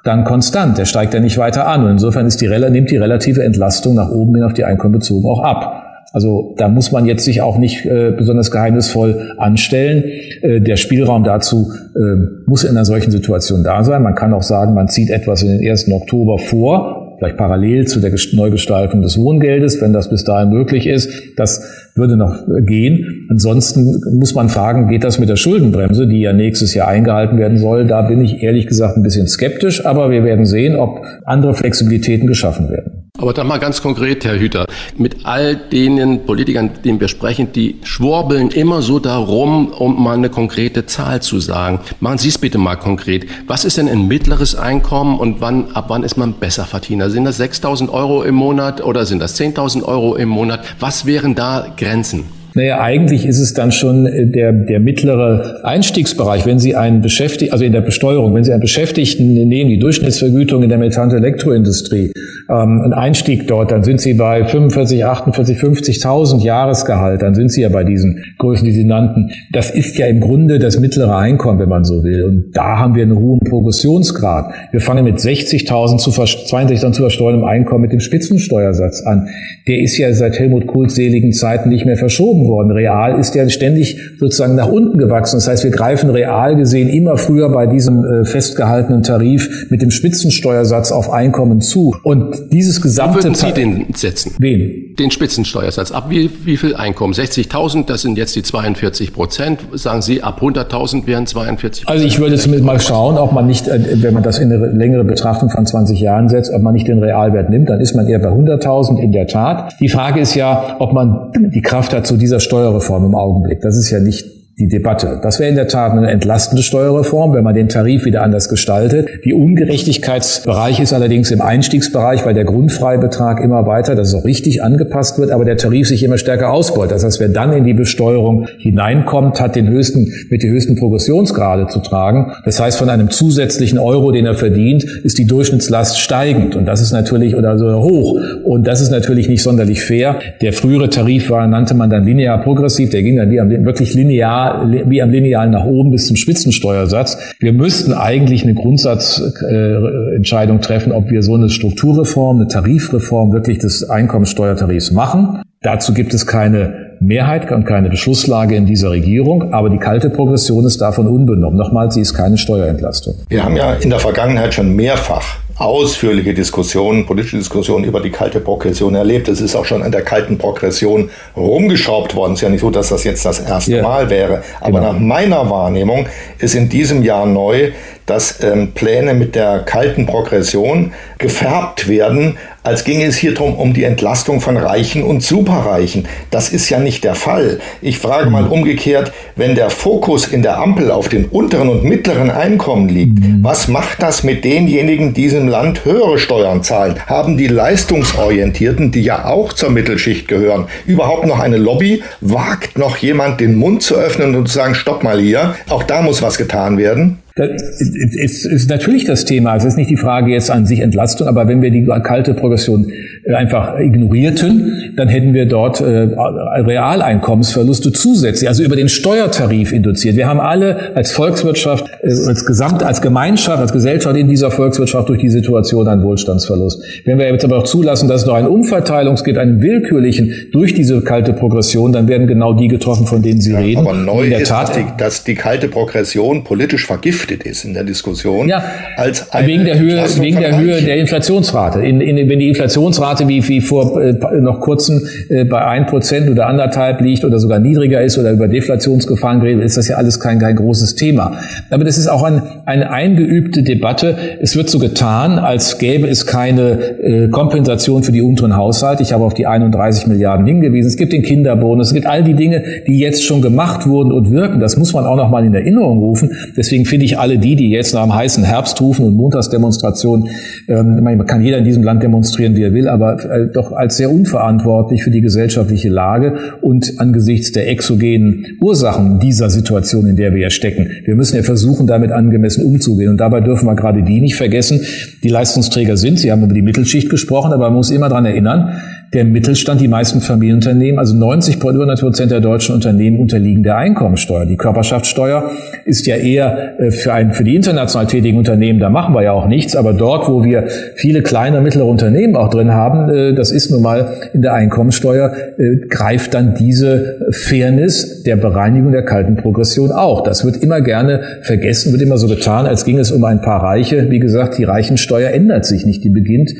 S5: dann konstant. Der steigt ja nicht weiter an. Und insofern ist die, nimmt die relative Entlastung nach oben hin auf die Einkommen bezogen auch ab. Also da muss man jetzt sich auch nicht äh, besonders geheimnisvoll anstellen. Äh, der Spielraum dazu äh, muss in einer solchen Situation da sein. Man kann auch sagen, man zieht etwas in den 1. Oktober vor vielleicht parallel zu der Neugestaltung des Wohngeldes, wenn das bis dahin möglich ist. Das würde noch gehen. Ansonsten muss man fragen, geht das mit der Schuldenbremse, die ja nächstes Jahr eingehalten werden soll? Da bin ich ehrlich gesagt ein bisschen skeptisch, aber wir werden sehen, ob andere Flexibilitäten geschaffen werden.
S2: Aber dann mal ganz konkret, Herr Hüter, mit all denen Politikern, denen wir sprechen, die schwurbeln immer so darum, um mal eine konkrete Zahl zu sagen. Machen Sie es bitte mal konkret. Was ist denn ein mittleres Einkommen und wann, ab wann ist man besser Verdiener? Sind das 6.000 Euro im Monat oder sind das 10.000 Euro im Monat? Was wären da Grenzen?
S5: Naja, eigentlich ist es dann schon äh, der, der mittlere Einstiegsbereich. Wenn Sie einen Beschäftigten, also in der Besteuerung, wenn Sie einen Beschäftigten nehmen, die Durchschnittsvergütung in der Metall- und Elektroindustrie, ähm, ein Einstieg dort, dann sind Sie bei 45, 48, 50.000 Jahresgehalt, dann sind Sie ja bei diesen Größen, die Sie nannten. Das ist ja im Grunde das mittlere Einkommen, wenn man so will. Und da haben wir einen hohen Progressionsgrad. Wir fangen mit 60.000 zu, 62.000 zu versteuerndem Einkommen mit dem Spitzensteuersatz an. Der ist ja seit Helmut Kohls seligen Zeiten nicht mehr verschoben worden. Real ist ja ständig sozusagen nach unten gewachsen. Das heißt, wir greifen real gesehen immer früher bei diesem äh, festgehaltenen Tarif mit dem Spitzensteuersatz auf Einkommen zu. Und dieses gesamte... Wie
S2: würden Sie den setzen?
S5: Wen?
S2: Den Spitzensteuersatz. Ab wie, wie viel Einkommen? 60.000, das sind jetzt die 42 Prozent. Sagen Sie, ab 100.000 wären 42
S5: Prozent. Also ich würde zumindest mal schauen, ob man nicht, äh, wenn man das in eine längere Betrachtung von 20 Jahren setzt, ob man nicht den Realwert nimmt. Dann ist man eher bei 100.000 in der Tat. Die Frage ist ja, ob man die Kraft hat zu dieser Steuerreform im Augenblick. Das ist ja nicht die Debatte. Das wäre in der Tat eine entlastende Steuerreform, wenn man den Tarif wieder anders gestaltet. Die Ungerechtigkeitsbereich ist allerdings im Einstiegsbereich, weil der Grundfreibetrag immer weiter, dass es auch richtig angepasst wird, aber der Tarif sich immer stärker ausbeut. Das heißt, wer dann in die Besteuerung hineinkommt, hat den höchsten, mit den höchsten Progressionsgrade zu tragen. Das heißt, von einem zusätzlichen Euro, den er verdient, ist die Durchschnittslast steigend. Und das ist natürlich, oder so hoch. Und das ist natürlich nicht sonderlich fair. Der frühere Tarif war, nannte man dann linear progressiv. Der ging dann wirklich linear wie am Lineal nach oben bis zum Spitzensteuersatz. Wir müssten eigentlich eine Grundsatzentscheidung treffen, ob wir so eine Strukturreform, eine Tarifreform wirklich des Einkommensteuertarifs machen. Dazu gibt es keine Mehrheit und keine Beschlusslage in dieser Regierung, aber die kalte Progression ist davon unbenommen. Nochmal, sie ist keine Steuerentlastung.
S1: Wir haben ja in der Vergangenheit schon mehrfach ausführliche Diskussionen, politische Diskussionen über die kalte Progression erlebt. Es ist auch schon an der kalten Progression rumgeschraubt worden. Es ist ja nicht so, dass das jetzt das erste yeah. Mal wäre. Aber genau. nach meiner Wahrnehmung ist in diesem Jahr neu, dass ähm, Pläne mit der kalten Progression gefärbt werden, als ginge es hier drum um die Entlastung von Reichen und Superreichen. Das ist ja nicht der Fall. Ich frage mal umgekehrt, wenn der Fokus in der Ampel auf den unteren und mittleren Einkommen liegt, mhm. was macht das mit denjenigen, die diesem Land höhere Steuern zahlen? Haben die Leistungsorientierten, die ja auch zur Mittelschicht gehören, überhaupt noch eine Lobby? Wagt noch jemand den Mund zu öffnen und zu sagen, stopp mal hier, auch da muss was getan werden?
S5: Das ist, ist natürlich das Thema. Es ist nicht die Frage jetzt an sich Entlastung, aber wenn wir die kalte Progression einfach ignorierten, dann hätten wir dort äh, Realeinkommensverluste zusätzlich, also über den Steuertarif induziert. Wir haben alle als Volkswirtschaft, äh, als Gesamt, als Gemeinschaft, als Gesellschaft in dieser Volkswirtschaft durch die Situation einen Wohlstandsverlust. Wenn wir jetzt aber auch zulassen, dass es noch einen Umverteilungs gibt, einen willkürlichen durch diese kalte Progression, dann werden genau die getroffen, von denen Sie ja, reden.
S1: Aber neu in der ist, Tat, dass, die, dass die kalte Progression politisch vergiftet vergiftet ist in der Diskussion.
S5: Ja, als wegen der Höhe, wegen der Höhe der Inflationsrate. In, in, wenn die Inflationsrate wie, wie vor äh, noch kurzem äh, bei ein Prozent oder anderthalb liegt oder sogar niedriger ist oder über Deflationsgefahren geredet, ist das ja alles kein, kein großes Thema. Aber das ist auch ein, eine eingeübte Debatte. Es wird so getan, als gäbe es keine äh, Kompensation für die unteren Haushalte. Ich habe auf die 31 Milliarden hingewiesen. Es gibt den Kinderbonus, es gibt all die Dinge, die jetzt schon gemacht wurden und wirken. Das muss man auch noch mal in Erinnerung rufen. Deswegen finde ich alle die, die jetzt nach dem heißen Herbst rufen und Montagsdemonstrationen, ähm, man kann jeder in diesem Land demonstrieren, wie er will, aber äh, doch als sehr unverantwortlich für die gesellschaftliche Lage und angesichts der exogenen Ursachen dieser Situation, in der wir ja stecken. Wir müssen ja versuchen, damit angemessen umzugehen. Und dabei dürfen wir gerade die nicht vergessen, die Leistungsträger sind. Sie haben über die Mittelschicht gesprochen, aber man muss immer daran erinnern, der Mittelstand, die meisten Familienunternehmen, also 90 Prozent der deutschen Unternehmen unterliegen der Einkommensteuer. Die Körperschaftssteuer ist ja eher äh, für, ein, für die international tätigen Unternehmen, da machen wir ja auch nichts, aber dort, wo wir viele kleine, mittlere Unternehmen auch drin haben, äh, das ist nun mal in der Einkommensteuer, äh, greift dann diese Fairness der Bereinigung der kalten Progression auch. Das wird immer gerne vergessen, wird immer so getan, als ging es um ein paar Reiche. Wie gesagt, die Reichensteuer ändert sich nicht, die beginnt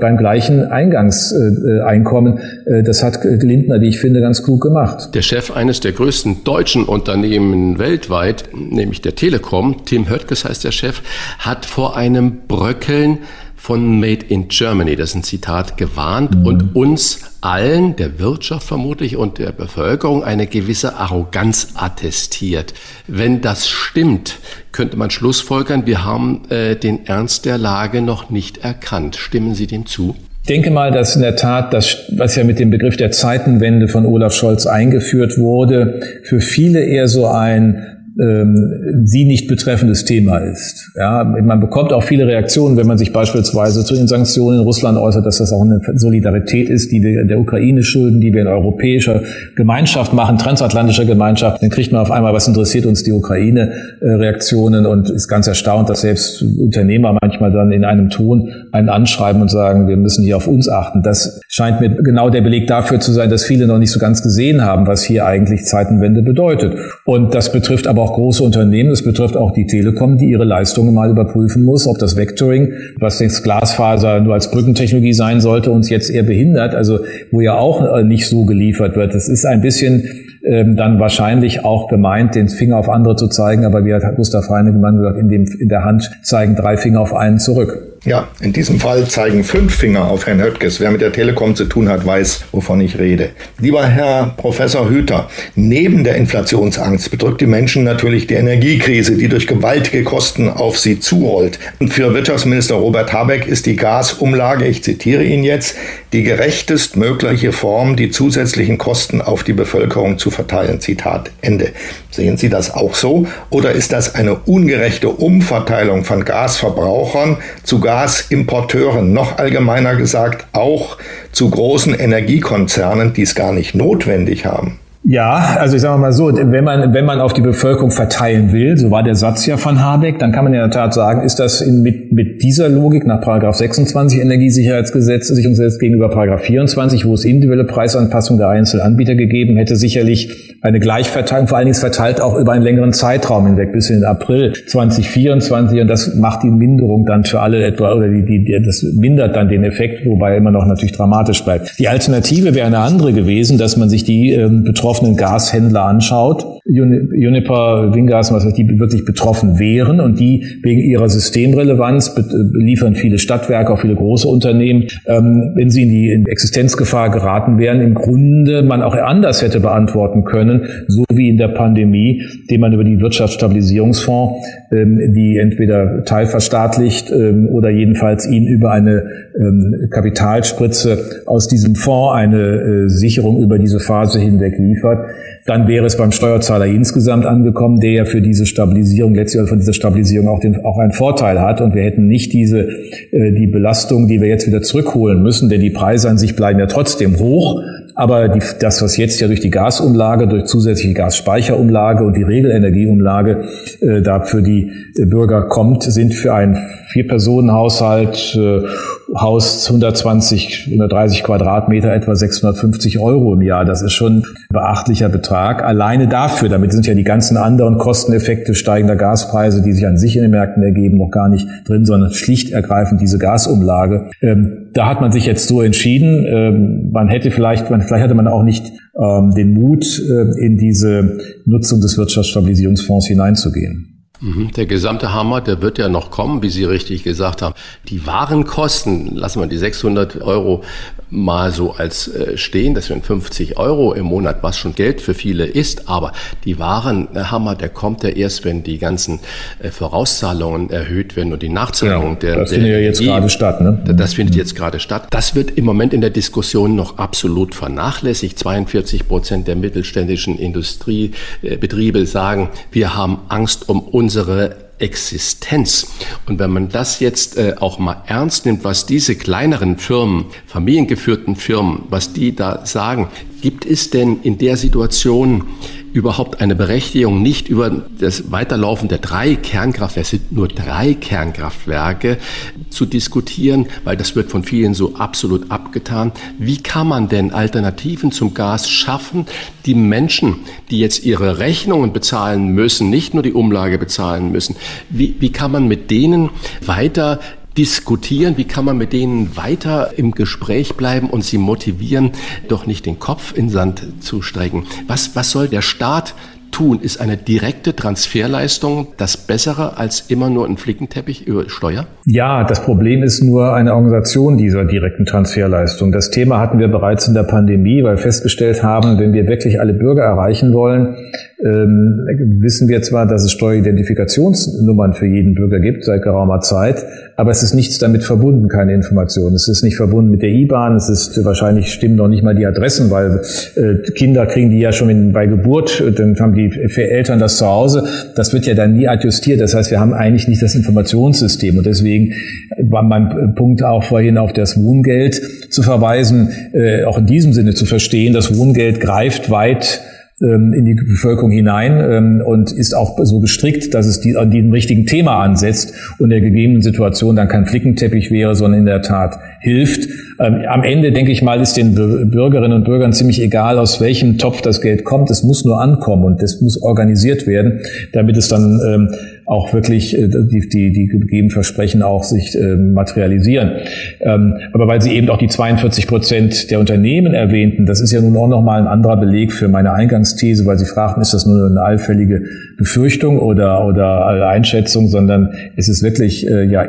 S5: beim gleichen Eingangseinkommen. Äh, das hat Lindner, wie ich finde, ganz klug gemacht.
S2: Der Chef eines der größten deutschen Unternehmen weltweit, nämlich der Telekom, Tim Höttges heißt der Chef, hat vor einem Bröckeln von Made in Germany, das ist ein Zitat, gewarnt mhm. und uns allen, der Wirtschaft vermutlich und der Bevölkerung, eine gewisse Arroganz attestiert. Wenn das stimmt, könnte man schlussfolgern, wir haben äh, den Ernst der Lage noch nicht erkannt. Stimmen Sie dem zu?
S5: denke mal, dass in der Tat das, was ja mit dem Begriff der Zeitenwende von Olaf Scholz eingeführt wurde, für viele eher so ein ähm, sie nicht betreffendes Thema ist. Ja, man bekommt auch viele Reaktionen, wenn man sich beispielsweise zu den Sanktionen in Russland äußert, dass das auch eine Solidarität ist, die wir der Ukraine schulden, die wir in europäischer Gemeinschaft machen, transatlantischer Gemeinschaft. Dann kriegt man auf einmal, was interessiert uns die Ukraine-Reaktionen und ist ganz erstaunt, dass selbst Unternehmer manchmal dann in einem Ton einen anschreiben und sagen, wir müssen hier auf uns achten. Das scheint mir genau der Beleg dafür zu sein, dass viele noch nicht so ganz gesehen haben, was hier eigentlich Zeitenwende bedeutet. Und das betrifft aber auch große Unternehmen, das betrifft auch die Telekom, die ihre Leistungen mal überprüfen muss, ob das Vectoring, was jetzt Glasfaser nur als Brückentechnologie sein sollte, uns jetzt eher behindert, also wo ja auch äh, nicht so geliefert wird. Das ist ein bisschen ähm, dann wahrscheinlich auch gemeint, den Finger auf andere zu zeigen, aber wie hat Gustav Heinemann gesagt, in, dem, in der Hand zeigen drei Finger auf einen zurück.
S1: Ja, in diesem Fall zeigen fünf Finger auf Herrn Höttges. Wer mit der Telekom zu tun hat, weiß, wovon ich rede. Lieber Herr Professor Hüter, neben der Inflationsangst bedrückt die Menschen natürlich die Energiekrise, die durch gewaltige Kosten auf sie zurollt. Und für Wirtschaftsminister Robert Habeck ist die Gasumlage, ich zitiere ihn jetzt, die gerechtest mögliche Form, die zusätzlichen Kosten auf die Bevölkerung zu verteilen. Zitat Ende. Sehen Sie das auch so? Oder ist das eine ungerechte Umverteilung von Gasverbrauchern zu Gasimporteuren, noch allgemeiner gesagt auch zu großen Energiekonzernen, die es gar nicht notwendig haben?
S5: Ja, also ich sage mal so, wenn man, wenn man auf die Bevölkerung verteilen will, so war der Satz ja von Habeck, dann kann man in der Tat sagen, ist das in, mit, mit dieser Logik nach Paragraph 26 Energiesicherheitsgesetz, Sicherungsgesetz gegenüber Paragraph 24, wo es individuelle Preisanpassung der einzelnen Anbieter gegeben hätte, sicherlich eine Gleichverteilung, vor allen Dingen verteilt auch über einen längeren Zeitraum hinweg, bis in den April 2024 und das macht die Minderung dann für alle etwa, oder die, die, das mindert dann den Effekt, wobei immer noch natürlich dramatisch bleibt. Die Alternative wäre eine andere gewesen, dass man sich die ähm, betroffenen betroffenen Gashändler anschaut, Uniper, Wingas, was weiß ich, die wirklich betroffen wären und die wegen ihrer Systemrelevanz liefern viele Stadtwerke, auch viele große Unternehmen, ähm, wenn sie in die Existenzgefahr geraten wären, im Grunde man auch anders hätte beantworten können, so wie in der Pandemie, dem man über die Wirtschaftsstabilisierungsfonds, ähm, die entweder teilverstaatlicht ähm, oder jedenfalls ihn über eine Kapitalspritze aus diesem Fonds eine äh, Sicherung über diese Phase hinweg liefert, dann wäre es beim Steuerzahler insgesamt angekommen, der ja für diese Stabilisierung letztlich von dieser Stabilisierung auch, den, auch einen Vorteil hat und wir hätten nicht diese äh, die Belastung, die wir jetzt wieder zurückholen müssen, denn die Preise an sich bleiben ja trotzdem hoch. Aber die, das, was jetzt ja durch die Gasumlage, durch zusätzliche Gasspeicherumlage und die Regelenergieumlage äh, da für die Bürger kommt, sind für einen Vier-Personen-Haushalt, äh, Haus 120, 130 Quadratmeter, etwa 650 Euro im Jahr. Das ist schon ein beachtlicher Betrag. Alleine dafür, damit sind ja die ganzen anderen Kosteneffekte steigender Gaspreise, die sich an sich in den Märkten ergeben, noch gar nicht drin, sondern schlicht ergreifend diese Gasumlage. Ähm, da hat man sich jetzt so entschieden. Ähm, man hätte vielleicht, man, vielleicht hatte man auch nicht ähm, den Mut, äh, in diese Nutzung des Wirtschaftsstabilisierungsfonds hineinzugehen.
S2: Mhm. Der gesamte Hammer, der wird ja noch kommen, wie Sie richtig gesagt haben. Die Warenkosten, lassen wir die 600 Euro mal so als äh, stehen, das sind 50 Euro im Monat, was schon Geld für viele ist, aber die Warenhammer, der kommt ja erst, wenn die ganzen äh, Vorauszahlungen erhöht werden und die Nachzahlungen ja,
S5: der... Das findet ja jetzt gerade statt, ne?
S2: Das findet jetzt gerade statt. Das wird im Moment in der Diskussion noch absolut vernachlässigt. 42 Prozent der mittelständischen Industriebetriebe sagen, wir haben Angst um unsere Existenz. Und wenn man das jetzt äh, auch mal ernst nimmt, was diese kleineren Firmen, familiengeführten Firmen, was die da sagen, gibt es denn in der Situation überhaupt eine Berechtigung, nicht über das Weiterlaufen der drei Kernkraftwerke, es sind nur drei Kernkraftwerke, zu diskutieren, weil das wird von vielen so absolut abgetan. Wie kann man denn Alternativen zum Gas schaffen, die Menschen, die jetzt ihre Rechnungen bezahlen müssen, nicht nur die Umlage bezahlen müssen, wie, wie kann man mit denen weiter diskutieren? Wie kann man mit denen weiter im Gespräch bleiben und sie motivieren, doch nicht den Kopf in Sand zu strecken? Was, was soll der Staat tun? Ist eine direkte Transferleistung das Bessere als immer nur ein Flickenteppich über Steuer?
S5: Ja, das Problem ist nur eine Organisation dieser direkten Transferleistung. Das Thema hatten wir bereits in der Pandemie, weil wir festgestellt haben, wenn wir wirklich alle Bürger erreichen wollen, ähm, wissen wir zwar, dass es Steueridentifikationsnummern für jeden Bürger gibt seit geraumer Zeit, aber es ist nichts damit verbunden, keine Information. Es ist nicht verbunden mit der IBAN, es ist wahrscheinlich stimmen noch nicht mal die Adressen, weil äh, Kinder kriegen die ja schon in, bei Geburt, dann haben die Eltern das zu Hause. Das wird ja dann nie adjustiert. Das heißt, wir haben eigentlich nicht das Informationssystem und deswegen war mein Punkt auch vorhin auf das Wohngeld zu verweisen, äh, auch in diesem Sinne zu verstehen, das Wohngeld greift weit ähm, in die Bevölkerung hinein ähm, und ist auch so gestrickt, dass es die, an diesem richtigen Thema ansetzt und der gegebenen Situation dann kein Flickenteppich wäre, sondern in der Tat hilft. Ähm, am Ende, denke ich mal, ist den Bürgerinnen und Bürgern ziemlich egal, aus welchem Topf das Geld kommt. Es muss nur ankommen und es muss organisiert werden, damit es dann auch wirklich äh, die, die, die gegebenen Versprechen auch sich äh, materialisieren. Ähm, aber weil Sie eben auch die 42 Prozent der Unternehmen erwähnten, das ist ja nun auch nochmal ein anderer Beleg für meine Eingangsthese, weil Sie fragten, ist das nur eine allfällige Befürchtung oder, oder Einschätzung, sondern ist es wirklich äh, ja,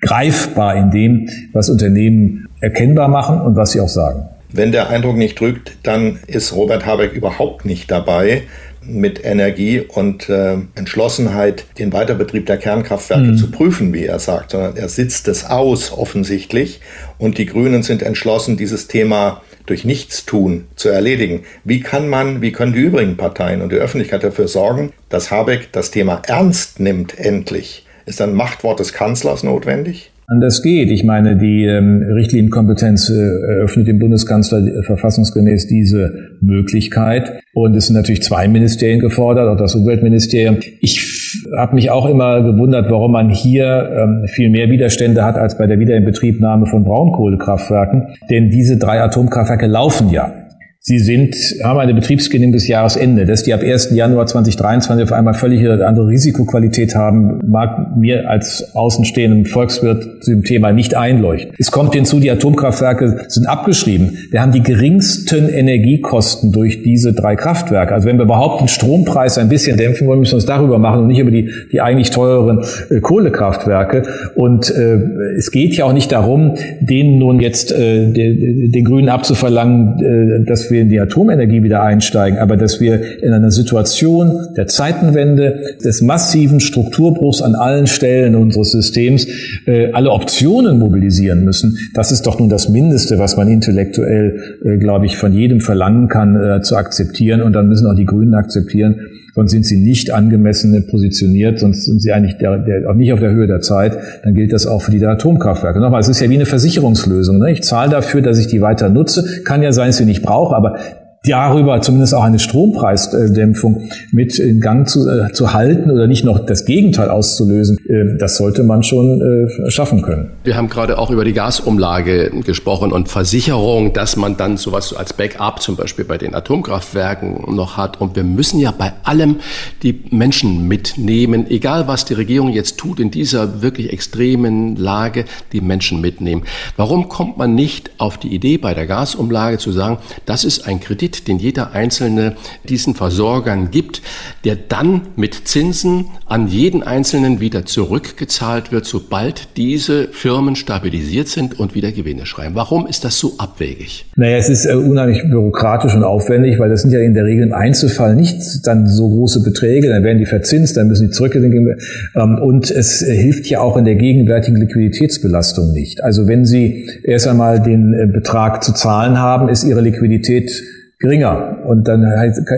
S5: greifbar in dem, was Unternehmen erkennbar machen und was sie auch sagen.
S1: Wenn der Eindruck nicht drückt, dann ist Robert Habeck überhaupt nicht dabei mit Energie und äh, Entschlossenheit den Weiterbetrieb der Kernkraftwerke mhm. zu prüfen, wie er sagt, sondern er sitzt es aus offensichtlich und die Grünen sind entschlossen, dieses Thema durch Nichtstun zu erledigen. Wie kann man, wie können die übrigen Parteien und die Öffentlichkeit dafür sorgen, dass Habeck das Thema ernst nimmt endlich? Ist ein Machtwort des Kanzlers notwendig?
S5: Anders geht. Ich meine, die ähm, Richtlinienkompetenz äh, eröffnet dem Bundeskanzler äh, verfassungsgemäß diese Möglichkeit. Und es sind natürlich zwei Ministerien gefordert, auch das Umweltministerium. Ich habe mich auch immer gewundert, warum man hier ähm, viel mehr Widerstände hat als bei der Wiederinbetriebnahme von Braunkohlekraftwerken. Denn diese drei Atomkraftwerke laufen ja. Sie sind, haben eine Betriebsgenehmigung bis Jahresende. Dass die ab 1. Januar 2023 auf einmal völlig andere Risikoqualität haben, mag mir als außenstehendem Volkswirt zu dem Thema nicht einleuchten. Es kommt hinzu, die Atomkraftwerke sind abgeschrieben. Wir haben die geringsten Energiekosten durch diese drei Kraftwerke. Also wenn wir überhaupt den Strompreis ein bisschen dämpfen wollen, müssen wir uns darüber machen und nicht über die, die eigentlich teureren äh, Kohlekraftwerke. Und äh, es geht ja auch nicht darum, denen nun jetzt äh, den, den Grünen abzuverlangen, äh, dass wir wir in die Atomenergie wieder einsteigen, aber dass wir in einer Situation der Zeitenwende, des massiven Strukturbruchs an allen Stellen unseres Systems äh, alle Optionen mobilisieren müssen, das ist doch nun das Mindeste, was man intellektuell, äh, glaube ich, von jedem verlangen kann, äh, zu akzeptieren. Und dann müssen auch die Grünen akzeptieren, sonst sind sie nicht angemessen positioniert, sonst sind sie eigentlich der, der, auch nicht auf der Höhe der Zeit. Dann gilt das auch für die Atomkraftwerke. Nochmal, es ist ja wie eine Versicherungslösung. Ne? Ich zahle dafür, dass ich die weiter nutze. Kann ja sein, dass ich sie nicht brauche, aber darüber zumindest auch eine Strompreisdämpfung mit in Gang zu, äh, zu halten oder nicht noch das Gegenteil auszulösen, äh, das sollte man schon äh, schaffen können.
S2: Wir haben gerade auch über die Gasumlage gesprochen und Versicherung, dass man dann sowas als Backup zum Beispiel bei den Atomkraftwerken noch hat. Und wir müssen ja bei allem die Menschen mitnehmen, egal was die Regierung jetzt tut in dieser wirklich extremen Lage, die Menschen mitnehmen. Warum kommt man nicht auf die Idee bei der Gasumlage zu sagen, das ist ein Kredit, den jeder Einzelne diesen Versorgern gibt, der dann mit Zinsen an jeden Einzelnen wieder zurückgezahlt wird, sobald diese Firmen stabilisiert sind und wieder Gewinne schreiben. Warum ist das so abwegig?
S5: Naja, es ist äh, unheimlich bürokratisch und aufwendig, weil das sind ja in der Regel im Einzelfall nicht dann so große Beträge, dann werden die verzinst, dann müssen die zurückgegeben ähm, und es äh, hilft ja auch in der gegenwärtigen Liquiditätsbelastung nicht. Also wenn Sie erst einmal den äh, Betrag zu zahlen haben, ist Ihre Liquidität geringer. Und dann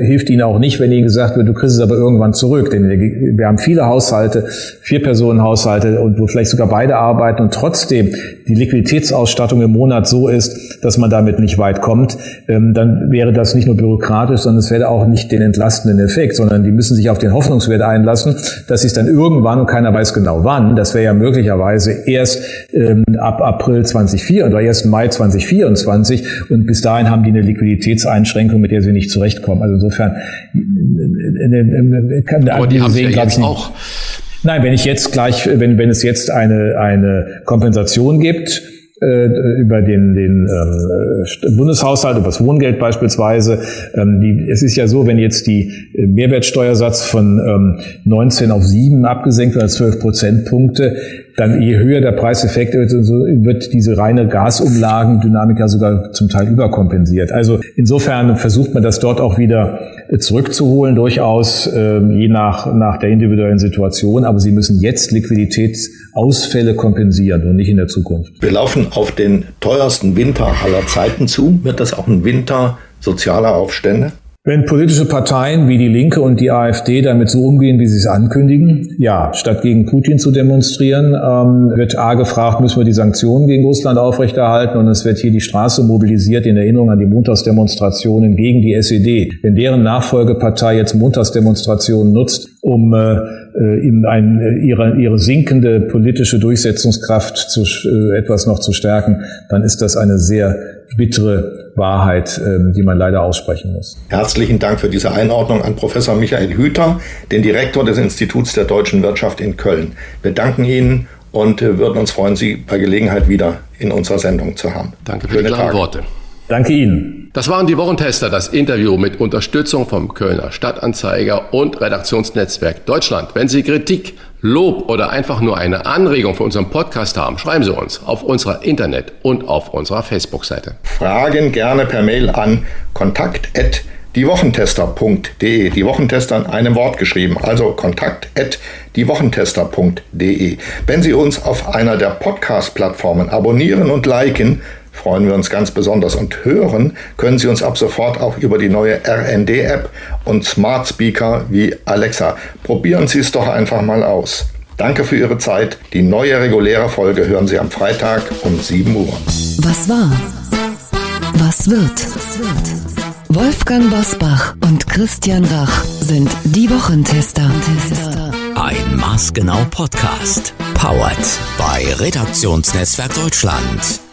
S5: hilft ihnen auch nicht, wenn ihnen gesagt wird, du kriegst es aber irgendwann zurück. Denn wir haben viele Haushalte, vier Personen Haushalte und wo vielleicht sogar beide arbeiten und trotzdem die Liquiditätsausstattung im Monat so ist, dass man damit nicht weit kommt. Ähm, dann wäre das nicht nur byrokratisch, sondern es wäre auch nicht den entlastenden Effekt, sondern die müssen sich auf den Hoffnungswert einlassen, dass sie es dann irgendwann und keiner weiß genau wann, das wäre ja möglicherweise erst ähm, ab April 2024 oder erst Mai 2024 und bis dahin haben die eine Liquiditätseinstellung Einschränkung, mit der sie nicht zurechtkommen. Also insofern
S2: äh, kann Aber die haben sehen, ja jetzt auch.
S5: Nein, wenn ich jetzt gleich, wenn, wenn es jetzt eine, eine Kompensation gibt, äh, über den, den ähm, Bundeshaushalt, über das Wohngeld beispielsweise. Ähm, die, es ist ja so, wenn jetzt die äh, Mehrwertsteuersatz von ähm, 19 auf 7 abgesenkt wird, als 12 Prozentpunkte, dann je höher der Preiseffekt wird, wird diese reine Gasumlagendynamik ja sogar zum Teil überkompensiert. Also insofern versucht man das dort auch wieder zurückzuholen, durchaus ähm, je nach, nach der individuellen Situation. Aber sie müssen jetzt Liquiditätsausfälle kompensieren und nicht in der Zukunft.
S1: Wir laufen auf den teuersten Winter aller Zeiten zu. Wird das auch ein Winter sozialer Aufstände?
S5: Wenn politische Parteien wie die Linke und die AfD damit so umgehen, wie sie es ankündigen, ja, statt gegen Putin zu demonstrieren, ähm, wird A gefragt, müssen wir die Sanktionen gegen Russland aufrechterhalten und es wird hier die Straße mobilisiert in Erinnerung an die Montagsdemonstrationen gegen die SED. Wenn deren Nachfolgepartei jetzt Montagsdemonstrationen nutzt, um äh, äh ihm ein, äh, ihre, ihre sinkende politische Durchsetzungskraft zu, äh, etwas noch zu stärken, dann ist das eine sehr bittere Wahrheit, ähm, die man leider aussprechen muss.
S1: Herzlichen Dank für diese Einordnung an Professor Michael Hüter, den Direktor des Instituts der deutschen Wirtschaft in Köln. Wir danken Ihnen und äh, würden uns freuen, Sie bei Gelegenheit wieder in unserer Sendung zu haben.
S2: Danke für Schöne die klaren Worte.
S5: Danke Ihnen.
S2: Das waren die Wochentester, das Interview mit Unterstützung vom Kölner Stadtanzeiger und Redaktionsnetzwerk Deutschland. Wenn Sie Kritik, Lob oder einfach nur eine Anregung für unseren Podcast haben, schreiben Sie uns auf unserer Internet- und auf unserer Facebook-Seite.
S1: Fragen gerne per Mail an kontakt@ diewochentester.de. Die Wochentester in einem Wort geschrieben, also kontakt at diewochentester.de. Wenn Sie uns auf einer der Podcast-Plattformen abonnieren und liken, freuen wir uns ganz besonders. Und hören können Sie uns ab sofort auch über die neue RND-App und Smart Speaker wie Alexa. Probieren Sie es doch einfach mal aus. Danke für Ihre Zeit. Die neue reguläre Folge hören Sie am Freitag um 7 Uhr.
S6: Was war? Was wird? Wolfgang Bosbach und Christian Rach sind die Wochentester.
S4: Ein maßgenau Podcast. Powered bei Redaktionsnetzwerk Deutschland